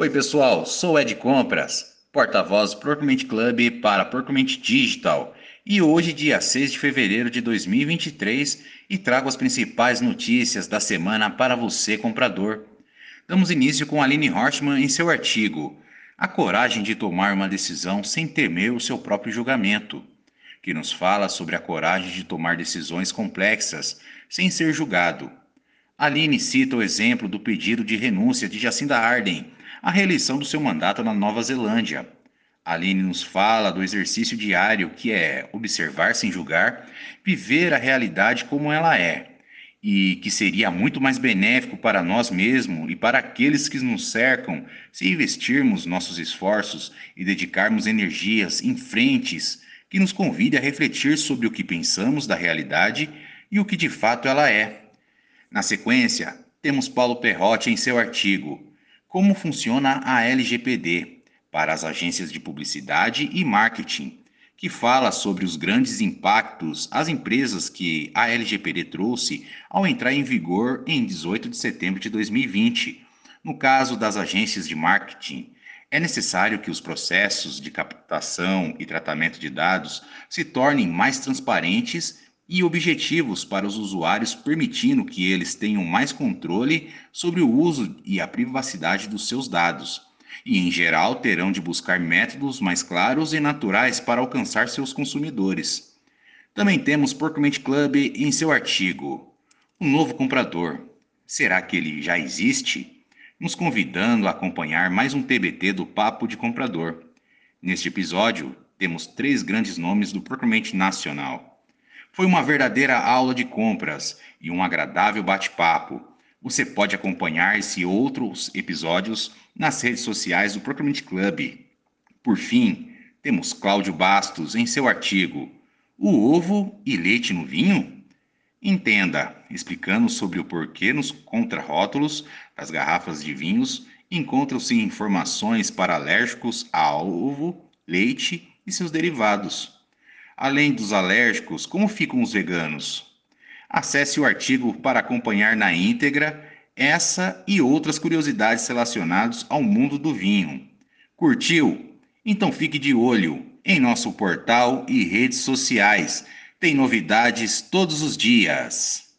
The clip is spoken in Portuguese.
Oi, pessoal, sou Ed Compras, porta-voz Procurement Club para Procurement Digital. E hoje, dia 6 de fevereiro de 2023, e trago as principais notícias da semana para você, comprador. Damos início com Aline Hortman em seu artigo A coragem de tomar uma decisão sem temer o seu próprio julgamento, que nos fala sobre a coragem de tomar decisões complexas sem ser julgado. Aline cita o exemplo do pedido de renúncia de Jacinda Arden à reeleição do seu mandato na Nova Zelândia. Aline nos fala do exercício diário que é observar sem julgar, viver a realidade como ela é, e que seria muito mais benéfico para nós mesmos e para aqueles que nos cercam se investirmos nossos esforços e dedicarmos energias em frentes que nos convide a refletir sobre o que pensamos da realidade e o que de fato ela é. Na sequência, temos Paulo Perrotti em seu artigo Como funciona a LGPD para as agências de publicidade e marketing, que fala sobre os grandes impactos às empresas que a LGPD trouxe ao entrar em vigor em 18 de setembro de 2020. No caso das agências de marketing, é necessário que os processos de captação e tratamento de dados se tornem mais transparentes e objetivos para os usuários, permitindo que eles tenham mais controle sobre o uso e a privacidade dos seus dados. E, em geral, terão de buscar métodos mais claros e naturais para alcançar seus consumidores. Também temos Procurement Club em seu artigo O Novo Comprador. Será que ele já existe? Nos convidando a acompanhar mais um TBT do Papo de Comprador. Neste episódio, temos três grandes nomes do Procurement Nacional. Foi uma verdadeira aula de compras e um agradável bate-papo. Você pode acompanhar esse e outros episódios nas redes sociais do Procurement Club. Por fim, temos Cláudio Bastos em seu artigo O ovo e leite no vinho? Entenda, explicando sobre o porquê nos contrarótulos das garrafas de vinhos encontram-se informações para alérgicos a ovo, leite e seus derivados. Além dos alérgicos, como ficam os veganos? Acesse o artigo para acompanhar na íntegra essa e outras curiosidades relacionadas ao mundo do vinho. Curtiu? Então fique de olho em nosso portal e redes sociais. Tem novidades todos os dias.